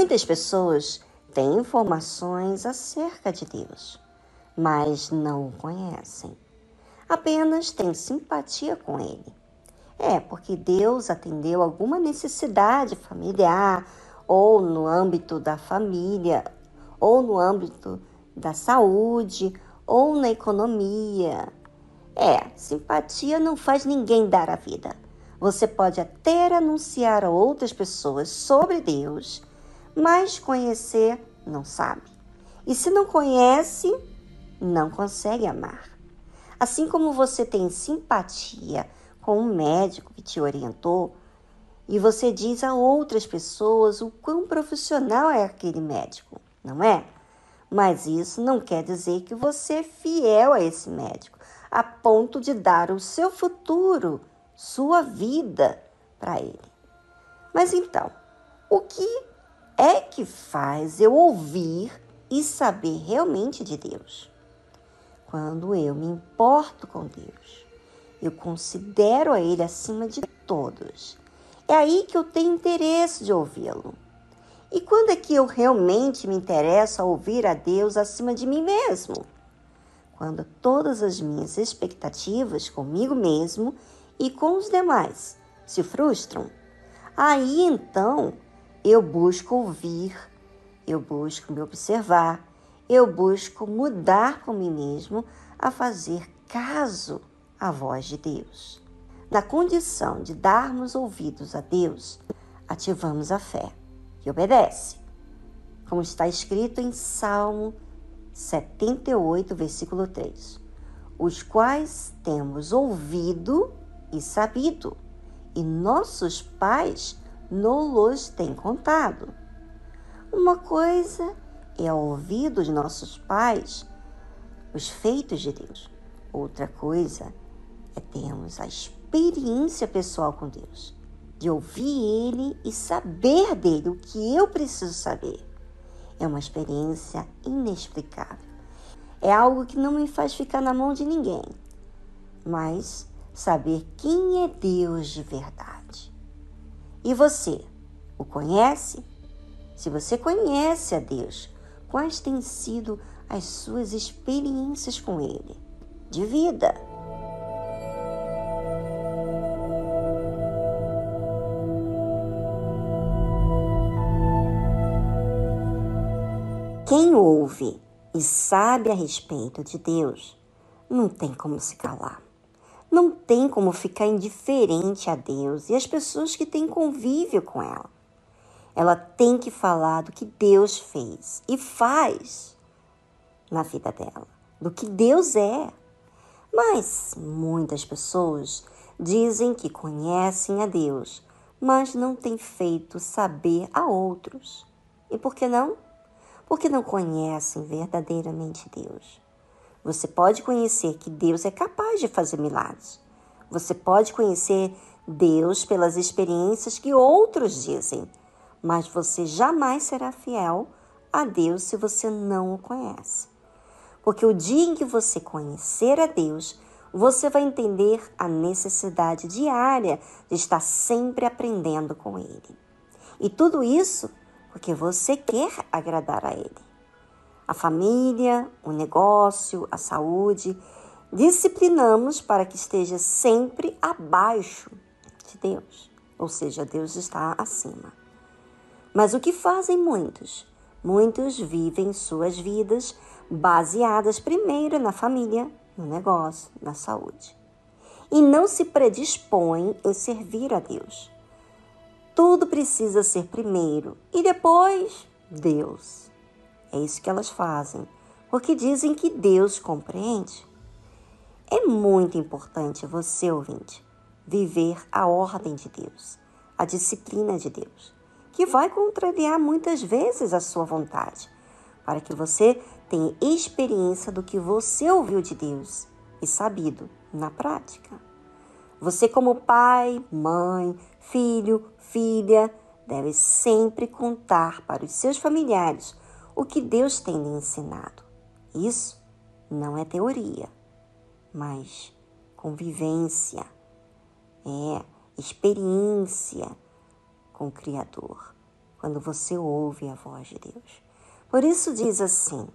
Muitas pessoas têm informações acerca de Deus, mas não o conhecem. Apenas têm simpatia com Ele. É porque Deus atendeu alguma necessidade familiar, ou no âmbito da família, ou no âmbito da saúde, ou na economia. É, simpatia não faz ninguém dar a vida. Você pode até anunciar a outras pessoas sobre Deus, mas conhecer não sabe. E se não conhece, não consegue amar. Assim como você tem simpatia com um médico que te orientou e você diz a outras pessoas o quão profissional é aquele médico, não é? Mas isso não quer dizer que você é fiel a esse médico, a ponto de dar o seu futuro, sua vida para ele. Mas então, o que é que faz eu ouvir e saber realmente de Deus? Quando eu me importo com Deus eu considero a Ele acima de todos. É aí que eu tenho interesse de ouvi-lo. E quando é que eu realmente me interesso a ouvir a Deus acima de mim mesmo? Quando todas as minhas expectativas comigo mesmo e com os demais se frustram. Aí então eu busco ouvir, eu busco me observar, eu busco mudar com mim mesmo a fazer caso a voz de Deus. Na condição de darmos ouvidos a Deus, ativamos a fé, que obedece. Como está escrito em Salmo 78, versículo 3: Os quais temos ouvido e sabido, e nossos pais nos têm contado. Uma coisa é ouvir dos nossos pais os feitos de Deus. Outra coisa é termos a experiência pessoal com Deus, de ouvir Ele e saber dele o que eu preciso saber. É uma experiência inexplicável. É algo que não me faz ficar na mão de ninguém, mas saber quem é Deus de verdade. E você, o conhece? Se você conhece a Deus, quais têm sido as suas experiências com Ele? De vida. Quem ouve e sabe a respeito de Deus não tem como se calar. Não tem como ficar indiferente a Deus e às pessoas que têm convívio com ela. Ela tem que falar do que Deus fez e faz na vida dela, do que Deus é. Mas muitas pessoas dizem que conhecem a Deus, mas não têm feito saber a outros. E por que não? porque não conhecem verdadeiramente Deus. Você pode conhecer que Deus é capaz de fazer milagres. Você pode conhecer Deus pelas experiências que outros dizem, mas você jamais será fiel a Deus se você não o conhece. Porque o dia em que você conhecer a Deus, você vai entender a necessidade diária de estar sempre aprendendo com Ele. E tudo isso porque você quer agradar a Ele. A família, o negócio, a saúde, disciplinamos para que esteja sempre abaixo de Deus, ou seja, Deus está acima. Mas o que fazem muitos? Muitos vivem suas vidas baseadas primeiro na família, no negócio, na saúde. E não se predispõem em servir a Deus. Tudo precisa ser primeiro e depois Deus. É isso que elas fazem, porque dizem que Deus compreende. É muito importante você, ouvinte, viver a ordem de Deus, a disciplina de Deus, que vai contrariar muitas vezes a sua vontade, para que você tenha experiência do que você ouviu de Deus e sabido na prática. Você, como pai, mãe, filho, filha, deve sempre contar para os seus familiares o que Deus tem lhe ensinado. Isso não é teoria, mas convivência, é experiência com o Criador, quando você ouve a voz de Deus. Por isso diz assim: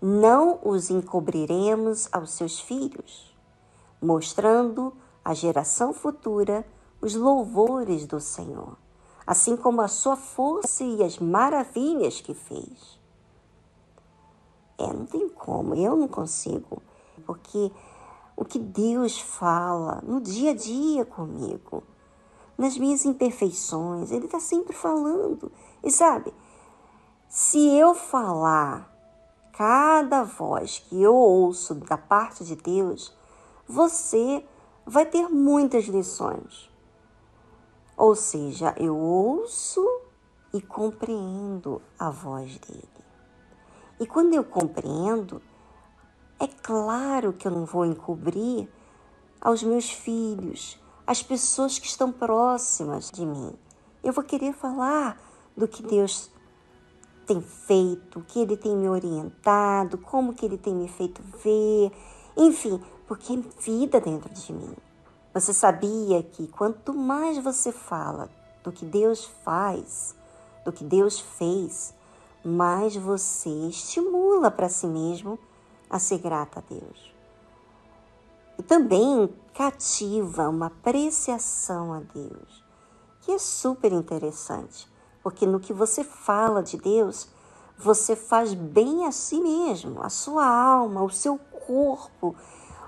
Não os encobriremos aos seus filhos, mostrando à geração futura os louvores do Senhor, assim como a sua força e as maravilhas que fez. É, não tem como, eu não consigo, porque o que Deus fala no dia a dia comigo, nas minhas imperfeições, Ele está sempre falando. E sabe, se eu falar cada voz que eu ouço da parte de Deus, você vai ter muitas lições. Ou seja, eu ouço e compreendo a voz dele. E quando eu compreendo, é claro que eu não vou encobrir aos meus filhos, às pessoas que estão próximas de mim. Eu vou querer falar do que Deus tem feito, o que Ele tem me orientado, como que Ele tem me feito ver, enfim, porque é vida dentro de mim. Você sabia que quanto mais você fala do que Deus faz, do que Deus fez, mais você estimula para si mesmo a ser grata a Deus. E também cativa uma apreciação a Deus, que é super interessante, porque no que você fala de Deus, você faz bem a si mesmo, a sua alma, o seu corpo,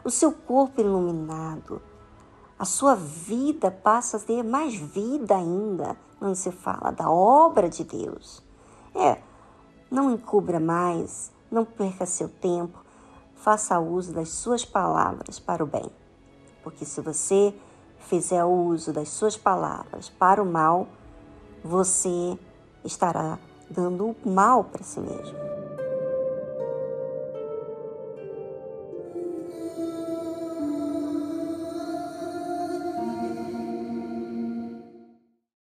o seu corpo iluminado. A sua vida passa a ter mais vida ainda quando você fala da obra de Deus. É, não encubra mais, não perca seu tempo, faça uso das suas palavras para o bem. Porque se você fizer uso das suas palavras para o mal, você estará dando o mal para si mesmo.